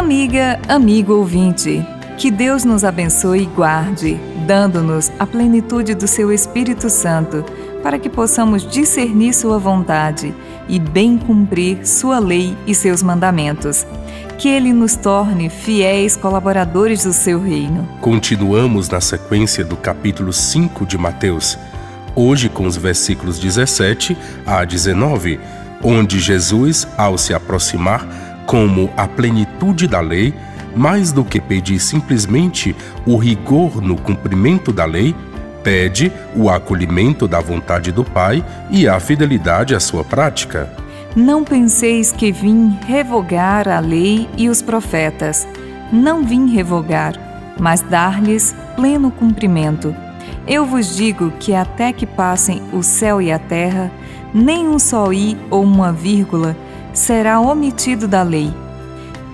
Amiga, amigo ouvinte, que Deus nos abençoe e guarde, dando-nos a plenitude do seu Espírito Santo, para que possamos discernir Sua vontade e bem cumprir Sua lei e seus mandamentos. Que Ele nos torne fiéis colaboradores do seu reino. Continuamos na sequência do capítulo 5 de Mateus, hoje com os versículos 17 a 19, onde Jesus, ao se aproximar, como a plenitude da lei, mais do que pedir simplesmente o rigor no cumprimento da lei, pede o acolhimento da vontade do Pai e a fidelidade à sua prática. Não penseis que vim revogar a lei e os profetas. Não vim revogar, mas dar-lhes pleno cumprimento. Eu vos digo que até que passem o céu e a terra, nem um só i ou uma vírgula será omitido da lei.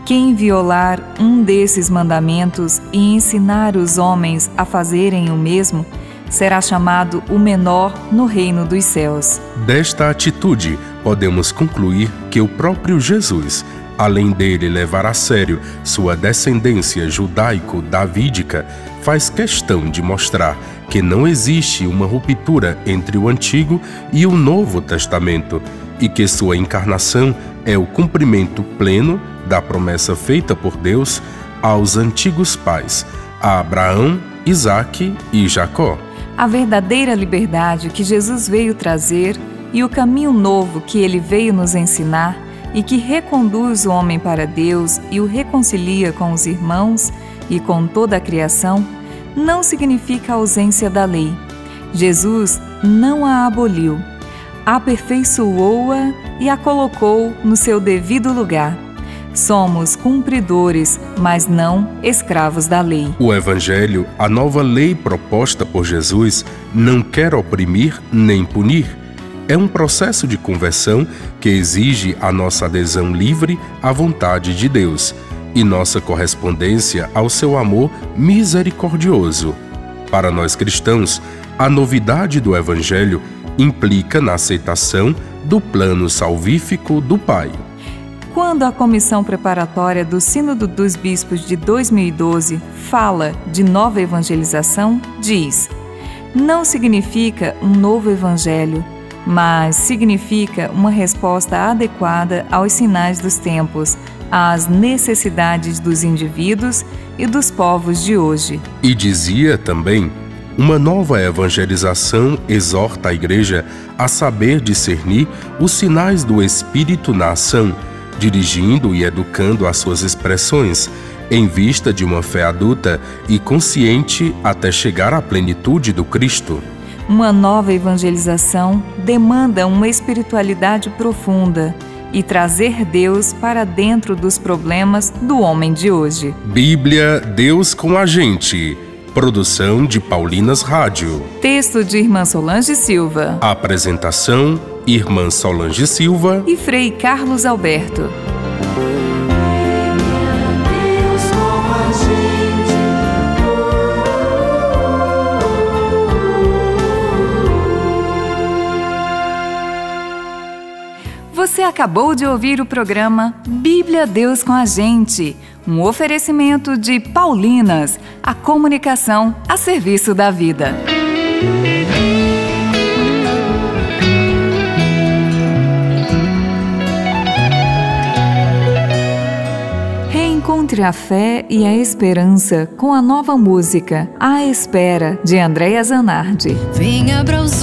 Quem violar um desses mandamentos e ensinar os homens a fazerem o mesmo, será chamado o menor no reino dos céus. Desta atitude, podemos concluir que o próprio Jesus, além dele levar a sério sua descendência judaico-davídica, faz questão de mostrar que não existe uma ruptura entre o Antigo e o Novo Testamento e que sua encarnação é o cumprimento pleno da promessa feita por Deus aos antigos pais, a Abraão, Isaque e Jacó. A verdadeira liberdade que Jesus veio trazer e o caminho novo que ele veio nos ensinar e que reconduz o homem para Deus e o reconcilia com os irmãos e com toda a criação, não significa ausência da lei. Jesus não a aboliu aperfeiçoou-a e a colocou no seu devido lugar. Somos cumpridores, mas não escravos da lei. O Evangelho, a nova lei proposta por Jesus, não quer oprimir nem punir. É um processo de conversão que exige a nossa adesão livre à vontade de Deus e nossa correspondência ao seu amor misericordioso. Para nós cristãos, a novidade do Evangelho implica na aceitação do plano salvífico do Pai. Quando a comissão preparatória do Sínodo dos Bispos de 2012 fala de nova evangelização, diz: não significa um novo evangelho, mas significa uma resposta adequada aos sinais dos tempos, às necessidades dos indivíduos e dos povos de hoje. E dizia também uma nova evangelização exorta a Igreja a saber discernir os sinais do Espírito na ação, dirigindo e educando as suas expressões, em vista de uma fé adulta e consciente até chegar à plenitude do Cristo. Uma nova evangelização demanda uma espiritualidade profunda e trazer Deus para dentro dos problemas do homem de hoje. Bíblia, Deus com a gente Produção de Paulinas Rádio. Texto de Irmã Solange Silva. Apresentação: Irmã Solange Silva e Frei Carlos Alberto. Você acabou de ouvir o programa Bíblia Deus com a Gente um oferecimento de Paulinas, a comunicação a serviço da vida. Reencontre a fé e a esperança com a nova música A Espera, de Andréa Zanardi. Venha abra os